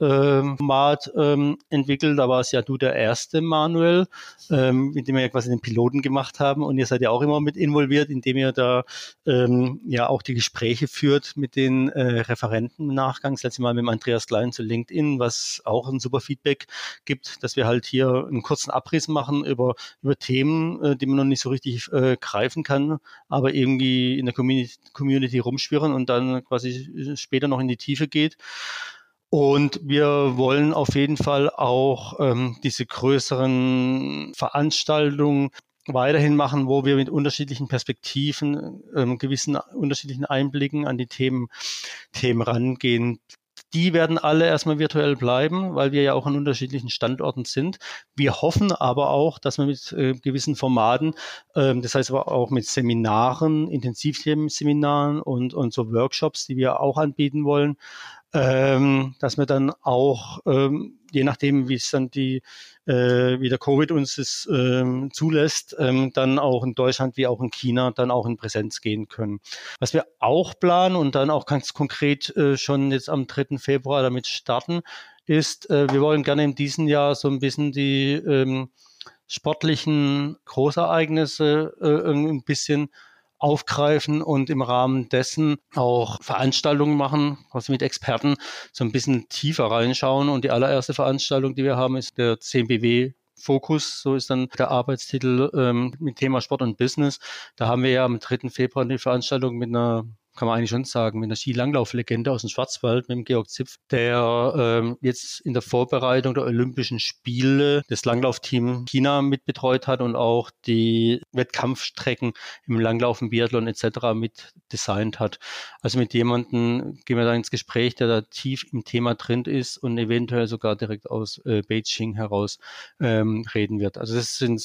ähm, Format ähm, entwickelt. Da warst ja du der erste, Manuel, ähm, mit dem wir ja quasi den Piloten gemacht haben. Und ihr seid ja auch immer mit involviert, indem ihr da ähm, ja auch die Gespräche führt mit den äh, Referenten im Nachgang. Das letzte Mal mit dem Andreas Klein zu LinkedIn, was auch ein super Feedback gibt, dass wir halt hier einen kurzen Abriss machen über, über Themen, äh, die man noch nicht so richtig äh, greifen kann, aber irgendwie in der Community, Community rumschwirren und dann quasi später noch in die Tiefe geht. Und wir wollen auf jeden Fall auch ähm, diese größeren Veranstaltungen weiterhin machen, wo wir mit unterschiedlichen Perspektiven, ähm, gewissen unterschiedlichen Einblicken an die Themen, Themen rangehen. Die werden alle erstmal virtuell bleiben, weil wir ja auch an unterschiedlichen Standorten sind. Wir hoffen aber auch, dass wir mit äh, gewissen Formaten, ähm, das heißt aber auch mit Seminaren, Intensivthemenseminaren und, und so Workshops, die wir auch anbieten wollen, ähm, dass wir dann auch, ähm, je nachdem, wie es dann die, äh, wie der Covid uns es ähm, zulässt, ähm, dann auch in Deutschland wie auch in China dann auch in Präsenz gehen können. Was wir auch planen und dann auch ganz konkret äh, schon jetzt am 3. Februar damit starten, ist, äh, wir wollen gerne in diesem Jahr so ein bisschen die ähm, sportlichen Großereignisse äh, ein bisschen aufgreifen und im Rahmen dessen auch Veranstaltungen machen, also mit Experten so ein bisschen tiefer reinschauen. Und die allererste Veranstaltung, die wir haben, ist der CMBW Fokus, so ist dann der Arbeitstitel ähm, mit Thema Sport und Business. Da haben wir ja am 3. Februar eine Veranstaltung mit einer kann man eigentlich schon sagen, mit einer Skilanglauflegende aus dem Schwarzwald, mit dem Georg Zipf, der ähm, jetzt in der Vorbereitung der Olympischen Spiele das Langlaufteam China mitbetreut hat und auch die Wettkampfstrecken im Langlaufen, Biathlon etc. mit designt hat. Also mit jemandem gehen wir da ins Gespräch, der da tief im Thema drin ist und eventuell sogar direkt aus äh, Beijing heraus ähm, reden wird. Also das sind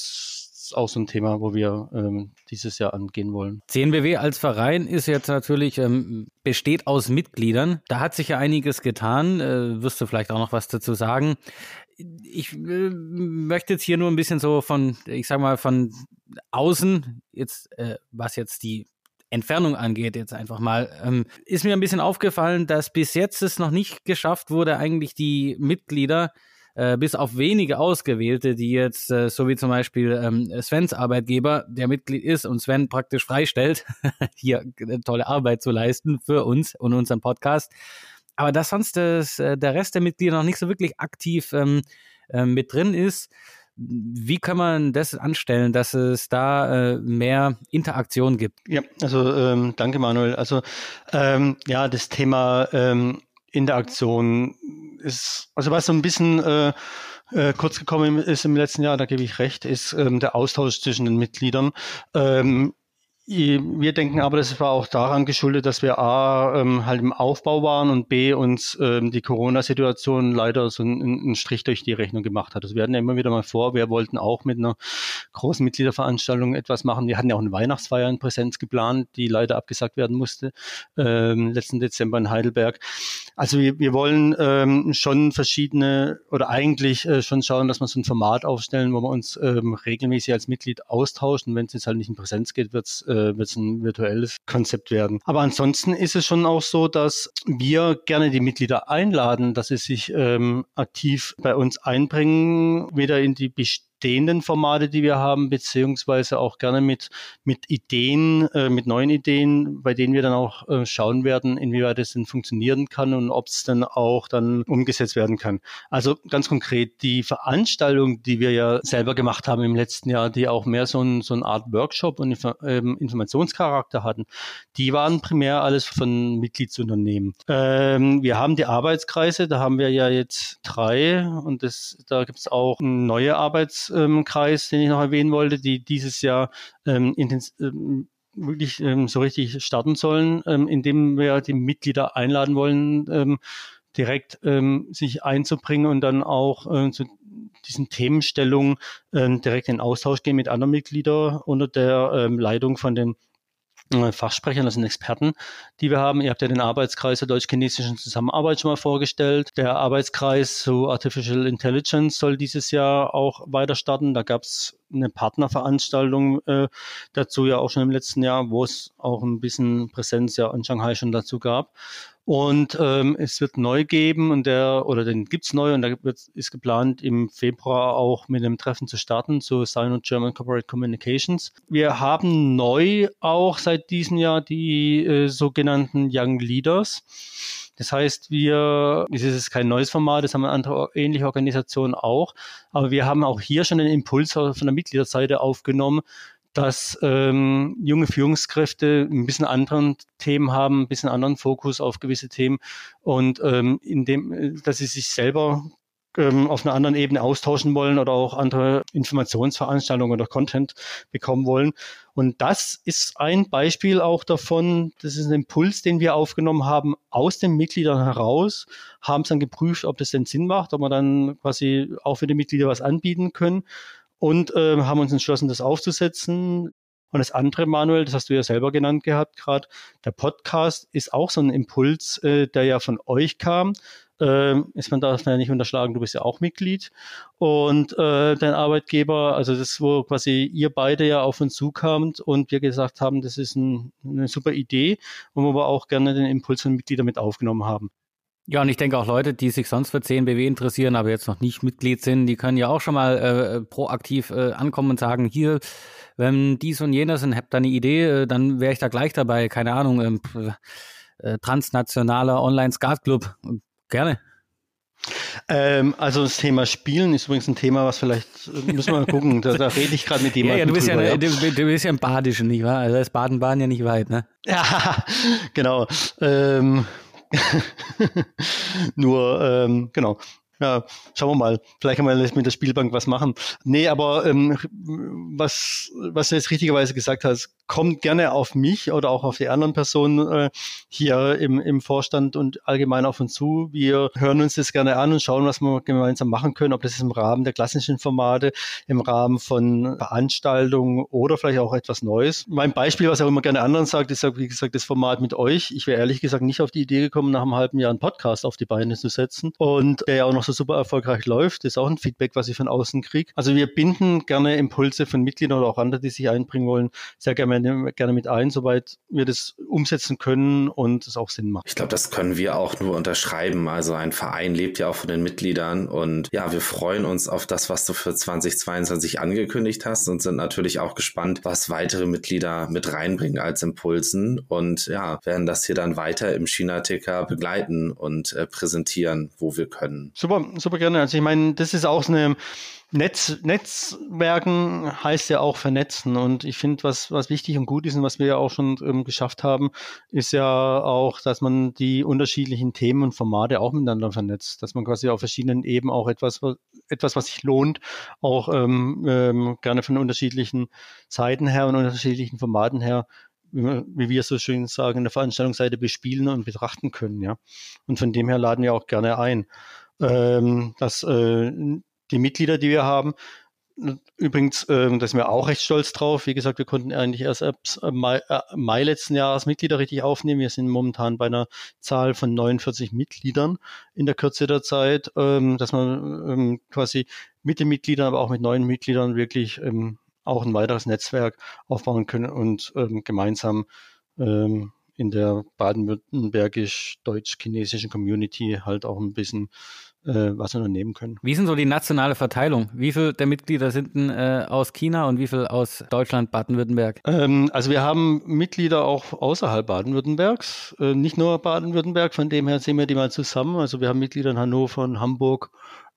auch so ein Thema, wo wir ähm, dieses Jahr angehen wollen. CNBW als Verein ist jetzt natürlich, ähm, besteht aus Mitgliedern. Da hat sich ja einiges getan. Äh, wirst du vielleicht auch noch was dazu sagen? Ich äh, möchte jetzt hier nur ein bisschen so von, ich sag mal, von außen, jetzt, äh, was jetzt die Entfernung angeht, jetzt einfach mal, ähm, ist mir ein bisschen aufgefallen, dass bis jetzt es noch nicht geschafft wurde, eigentlich die Mitglieder äh, bis auf wenige Ausgewählte, die jetzt, äh, so wie zum Beispiel ähm, Svens Arbeitgeber, der Mitglied ist und Sven praktisch freistellt, hier tolle Arbeit zu leisten für uns und unseren Podcast. Aber dass sonst das, äh, der Rest der Mitglieder noch nicht so wirklich aktiv ähm, äh, mit drin ist, wie kann man das anstellen, dass es da äh, mehr Interaktion gibt? Ja, also ähm, danke Manuel. Also ähm, ja, das Thema ähm, Interaktion ist, also was so ein bisschen äh, äh, kurz gekommen ist im letzten Jahr, da gebe ich recht, ist ähm, der Austausch zwischen den Mitgliedern. Ähm, wir denken aber, das war auch daran geschuldet, dass wir A, ähm, halt im Aufbau waren und B, uns ähm, die Corona-Situation leider so einen, einen, Strich durch die Rechnung gemacht hat. Also wir hatten ja immer wieder mal vor, wir wollten auch mit einer großen Mitgliederveranstaltung etwas machen. Wir hatten ja auch eine Weihnachtsfeier in Präsenz geplant, die leider abgesagt werden musste, ähm, letzten Dezember in Heidelberg. Also wir, wir wollen ähm, schon verschiedene oder eigentlich äh, schon schauen, dass wir so ein Format aufstellen, wo wir uns ähm, regelmäßig als Mitglied austauschen. Wenn es jetzt halt nicht in Präsenz geht, wird es äh, wird es ein virtuelles Konzept werden. Aber ansonsten ist es schon auch so, dass wir gerne die Mitglieder einladen, dass sie sich ähm, aktiv bei uns einbringen, weder in die Best bestehenden Formate, die wir haben, beziehungsweise auch gerne mit, mit Ideen, äh, mit neuen Ideen, bei denen wir dann auch äh, schauen werden, inwieweit es denn funktionieren kann und ob es dann auch dann umgesetzt werden kann. Also ganz konkret, die Veranstaltung, die wir ja selber gemacht haben im letzten Jahr, die auch mehr so, ein, so eine Art Workshop und ähm, Informationscharakter hatten, die waren primär alles von Mitgliedsunternehmen. Ähm, wir haben die Arbeitskreise, da haben wir ja jetzt drei und das, da gibt es auch neue Arbeitskreise, Kreis, den ich noch erwähnen wollte, die dieses Jahr ähm, ähm, wirklich ähm, so richtig starten sollen, indem wir die Mitglieder einladen wollen, direkt sich einzubringen und dann auch äh, zu diesen Themenstellungen direkt in Austausch gehen mit anderen Mitgliedern unter der Leitung von den Fachsprechern, das sind Experten, die wir haben. Ihr habt ja den Arbeitskreis der deutsch-chinesischen Zusammenarbeit schon mal vorgestellt. Der Arbeitskreis zu Artificial Intelligence soll dieses Jahr auch weiter starten. Da gab es eine Partnerveranstaltung äh, dazu ja auch schon im letzten Jahr, wo es auch ein bisschen Präsenz ja in Shanghai schon dazu gab. Und ähm, es wird neu geben und der, oder den gibt's neu und da wird, ist geplant, im Februar auch mit einem Treffen zu starten zu Sino German Corporate Communications. Wir haben neu auch seit diesem Jahr die äh, sogenannten Young Leaders. Das heißt, wir, das ist kein neues Format, das haben andere ähnliche Organisationen auch, aber wir haben auch hier schon einen Impuls von der Mitgliederseite aufgenommen, dass ähm, junge Führungskräfte ein bisschen anderen Themen haben, ein bisschen anderen Fokus auf gewisse Themen und ähm, in dem, dass sie sich selber ähm, auf einer anderen Ebene austauschen wollen oder auch andere Informationsveranstaltungen oder Content bekommen wollen. Und das ist ein Beispiel auch davon, das ist ein Impuls, den wir aufgenommen haben aus den Mitgliedern heraus, haben es dann geprüft, ob das denn Sinn macht, ob wir dann quasi auch für die Mitglieder was anbieten können und äh, haben uns entschlossen, das aufzusetzen. Und das andere, Manuel, das hast du ja selber genannt gehabt gerade, der Podcast ist auch so ein Impuls, äh, der ja von euch kam. Äh, ist man darf man ja nicht unterschlagen, du bist ja auch Mitglied und äh, dein Arbeitgeber, also das, wo quasi ihr beide ja auf uns zukamt und wir gesagt haben, das ist ein, eine super Idee und wo wir auch gerne den Impuls von Mitgliedern mit aufgenommen haben. Ja, und ich denke auch Leute, die sich sonst für CNBW interessieren, aber jetzt noch nicht Mitglied sind, die können ja auch schon mal äh, proaktiv äh, ankommen und sagen, hier, wenn dies und jenes und habt da eine Idee, äh, dann wäre ich da gleich dabei. Keine Ahnung, ähm, äh, transnationaler Online-Skat-Club. Gerne. Ähm, also das Thema Spielen ist übrigens ein Thema, was vielleicht, äh, müssen wir mal gucken, da, da rede ich gerade mit jemandem. Ja, ja, du, bist drüber, ja, ja. Du, du bist ja im Badischen, nicht wahr? Also ist Baden-Baden ja nicht weit, ne? Ja, genau. Ähm, Nur, ähm, genau. Ja, schauen wir mal. Vielleicht kann man mit der Spielbank was machen. Nee, aber ähm, was, was du jetzt richtigerweise gesagt hast, kommt gerne auf mich oder auch auf die anderen Personen äh, hier im, im Vorstand und allgemein auf uns zu. Wir hören uns das gerne an und schauen, was wir gemeinsam machen können, ob das ist im Rahmen der klassischen Formate, im Rahmen von Veranstaltungen oder vielleicht auch etwas Neues. Mein Beispiel, was ich auch immer gerne anderen sagt, ist, wie gesagt, das Format mit euch. Ich wäre ehrlich gesagt nicht auf die Idee gekommen, nach einem halben Jahr einen Podcast auf die Beine zu setzen und der ja auch noch so super erfolgreich läuft. Das ist auch ein Feedback, was ich von außen kriege. Also wir binden gerne Impulse von Mitgliedern oder auch andere, die sich einbringen wollen, sehr gerne gerne mit ein, soweit wir das umsetzen können und es auch Sinn macht. Ich glaube, das können wir auch nur unterschreiben. Also ein Verein lebt ja auch von den Mitgliedern und ja, wir freuen uns auf das, was du für 2022 angekündigt hast und sind natürlich auch gespannt, was weitere Mitglieder mit reinbringen als Impulsen und ja, werden das hier dann weiter im China-Ticker begleiten und äh, präsentieren, wo wir können. Super, super gerne. Also ich meine, das ist auch eine Netz, Netzwerken heißt ja auch vernetzen und ich finde, was, was wichtig und gut ist und was wir ja auch schon ähm, geschafft haben, ist ja auch, dass man die unterschiedlichen Themen und Formate auch miteinander vernetzt, dass man quasi auf verschiedenen Ebenen auch etwas, etwas was sich lohnt, auch ähm, ähm, gerne von unterschiedlichen Seiten her und unterschiedlichen Formaten her wie wir so schön sagen, eine Veranstaltungsseite bespielen und betrachten können, ja. Und von dem her laden wir auch gerne ein. Ähm, dass äh, die Mitglieder, die wir haben. Übrigens, ähm, da sind wir auch recht stolz drauf. Wie gesagt, wir konnten eigentlich erst ab äh, Mai, äh, Mai letzten Jahres Mitglieder richtig aufnehmen. Wir sind momentan bei einer Zahl von 49 Mitgliedern in der Kürze der Zeit, ähm, dass man ähm, quasi mit den Mitgliedern, aber auch mit neuen Mitgliedern wirklich ähm, auch ein weiteres Netzwerk aufbauen können und ähm, gemeinsam ähm, in der baden-württembergisch-deutsch-chinesischen Community halt auch ein bisschen äh, was unternehmen können. Wie sind so die nationale Verteilung? Wie viele der Mitglieder sind denn äh, aus China und wie viele aus Deutschland, Baden-Württemberg? Ähm, also wir haben Mitglieder auch außerhalb Baden-Württembergs, äh, nicht nur Baden-Württemberg, von dem her sehen wir die mal zusammen. Also wir haben Mitglieder in Hannover und Hamburg,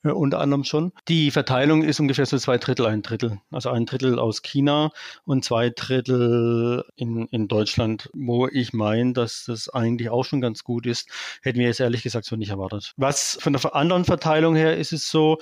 äh, unter anderem schon. Die Verteilung ist ungefähr so zwei Drittel, ein Drittel. Also ein Drittel aus China und zwei Drittel in, in Deutschland, wo ich meine, dass das eigentlich auch schon ganz gut ist. Hätten wir jetzt ehrlich gesagt so nicht erwartet. Was von der anderen Verteilung her ist es so,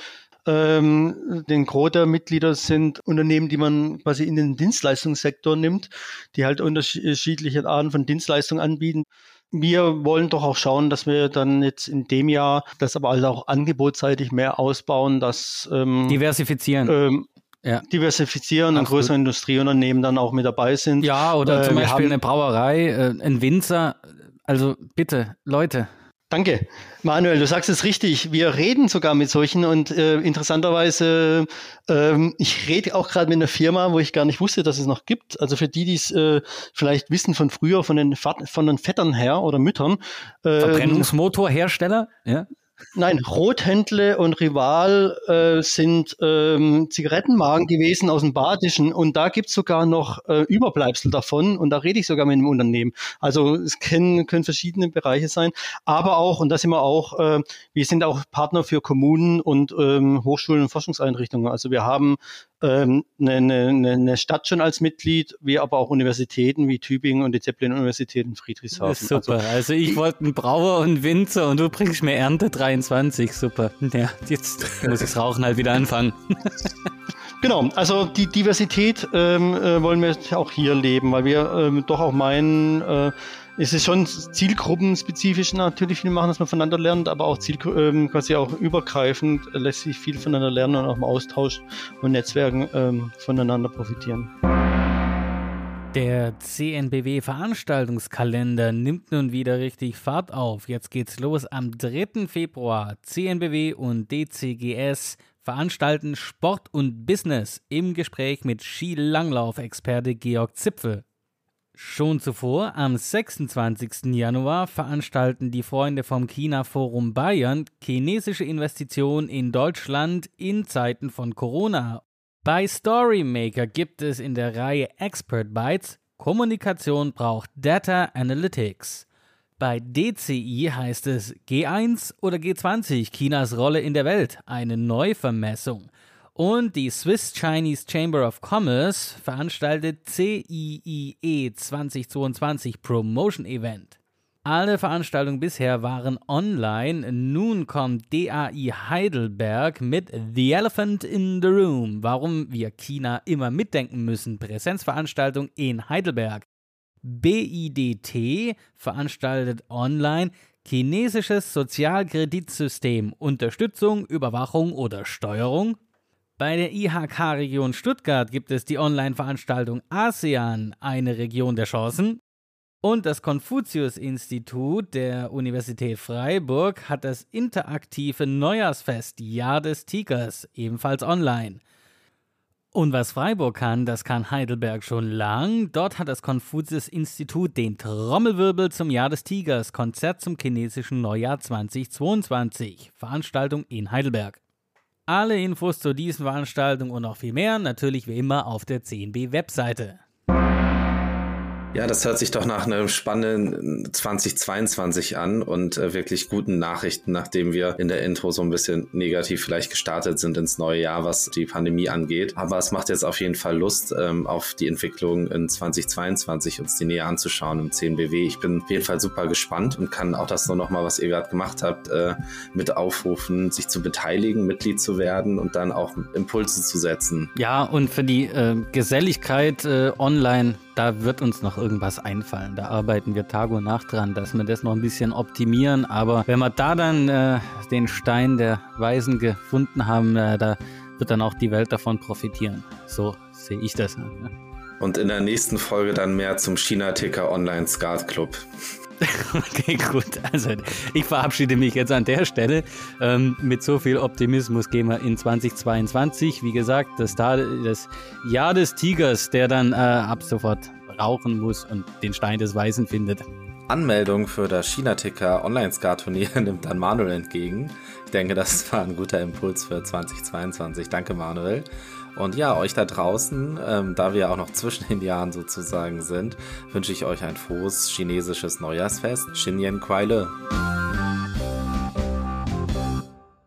ähm, den Gros der Mitglieder sind Unternehmen, die man quasi in den Dienstleistungssektor nimmt, die halt unterschiedliche Arten von Dienstleistungen anbieten. Wir wollen doch auch schauen, dass wir dann jetzt in dem Jahr das aber also auch angebotsseitig mehr ausbauen, dass ähm, diversifizieren. Ähm, ja. diversifizieren Absolut. und größere Industrieunternehmen dann auch mit dabei sind. Ja, oder äh, zum Beispiel eine Brauerei, äh, ein Winzer. Also bitte, Leute, Danke. Manuel, du sagst es richtig. Wir reden sogar mit solchen und äh, interessanterweise, ähm, ich rede auch gerade mit einer Firma, wo ich gar nicht wusste, dass es noch gibt. Also für die, die es äh, vielleicht wissen von früher, von den, von den Vettern her oder Müttern. Ähm, Verbrennungsmotorhersteller, ja? Nein, Rothändle und Rival äh, sind ähm, Zigarettenmarken gewesen aus dem Badischen und da gibt's sogar noch äh, Überbleibsel davon und da rede ich sogar mit dem Unternehmen. Also es können, können verschiedene Bereiche sein, aber auch, und da sind wir auch, äh, wir sind auch Partner für Kommunen und ähm, Hochschulen und Forschungseinrichtungen. Also wir haben ähm, eine, eine, eine Stadt schon als Mitglied, wie aber auch Universitäten wie Tübingen und die Zeppelin-Universität in Friedrichshafen. Super. Also, also ich wollte einen Brauer und Winzer und du bringst mir Ernte 23. Super. Ja, jetzt muss ich Rauchen halt wieder anfangen. Genau, also die Diversität ähm, äh, wollen wir auch hier leben, weil wir ähm, doch auch meinen, äh, es ist schon zielgruppenspezifisch natürlich viel machen, dass man voneinander lernt, aber auch Ziel, ähm, quasi auch übergreifend lässt sich viel voneinander lernen und auch im Austausch und Netzwerken ähm, voneinander profitieren. Der CNBW Veranstaltungskalender nimmt nun wieder richtig Fahrt auf. Jetzt geht's los am 3. Februar. CNBW und DCGS veranstalten Sport und Business im Gespräch mit Skilanglauf-Experte Georg Zipfel. Schon zuvor, am 26. Januar, veranstalten die Freunde vom China Forum Bayern chinesische Investitionen in Deutschland in Zeiten von Corona. Bei Storymaker gibt es in der Reihe Expert Bytes Kommunikation braucht Data Analytics. Bei DCI heißt es G1 oder G20 Chinas Rolle in der Welt, eine Neuvermessung. Und die Swiss Chinese Chamber of Commerce veranstaltet CIIE 2022 Promotion Event. Alle Veranstaltungen bisher waren online. Nun kommt DAI Heidelberg mit The Elephant in the Room. Warum wir China immer mitdenken müssen. Präsenzveranstaltung in Heidelberg. BIDT veranstaltet online chinesisches Sozialkreditsystem, Unterstützung, Überwachung oder Steuerung. Bei der IHK-Region Stuttgart gibt es die Online-Veranstaltung ASEAN, eine Region der Chancen. Und das Konfuzius-Institut der Universität Freiburg hat das interaktive Neujahrsfest Jahr des Tigers, ebenfalls online. Und was Freiburg kann, das kann Heidelberg schon lang. Dort hat das Konfuzius-Institut den Trommelwirbel zum Jahr des Tigers, Konzert zum chinesischen Neujahr 2022, Veranstaltung in Heidelberg. Alle Infos zu diesen Veranstaltungen und noch viel mehr natürlich wie immer auf der CNB-Webseite. Ja, das hört sich doch nach einem spannenden 2022 an und äh, wirklich guten Nachrichten, nachdem wir in der Intro so ein bisschen negativ vielleicht gestartet sind ins neue Jahr, was die Pandemie angeht. Aber es macht jetzt auf jeden Fall Lust, ähm, auf die Entwicklung in 2022 uns die näher anzuschauen im 10BW. Ich bin auf jeden Fall super gespannt und kann auch das nur nochmal, was ihr gerade gemacht habt, äh, mit aufrufen, sich zu beteiligen, Mitglied zu werden und dann auch Impulse zu setzen. Ja, und für die äh, Geselligkeit äh, online da wird uns noch irgendwas einfallen. Da arbeiten wir Tag und Nacht dran, dass wir das noch ein bisschen optimieren. Aber wenn wir da dann äh, den Stein der Weisen gefunden haben, äh, da wird dann auch die Welt davon profitieren. So sehe ich das. Und in der nächsten Folge dann mehr zum China-Ticker Online Skat Club. Okay, gut. Also ich verabschiede mich jetzt an der Stelle. Ähm, mit so viel Optimismus gehen wir in 2022. Wie gesagt, das, das Jahr des Tigers, der dann äh, ab sofort rauchen muss und den Stein des Weißen findet. Anmeldung für das China-Ticker Online-Skat-Turnier nimmt dann Manuel entgegen. Ich denke, das war ein guter Impuls für 2022. Danke, Manuel. Und ja, euch da draußen, ähm, da wir auch noch zwischen den Jahren sozusagen sind, wünsche ich euch ein frohes chinesisches Neujahrsfest. Xinyan Kuai Le.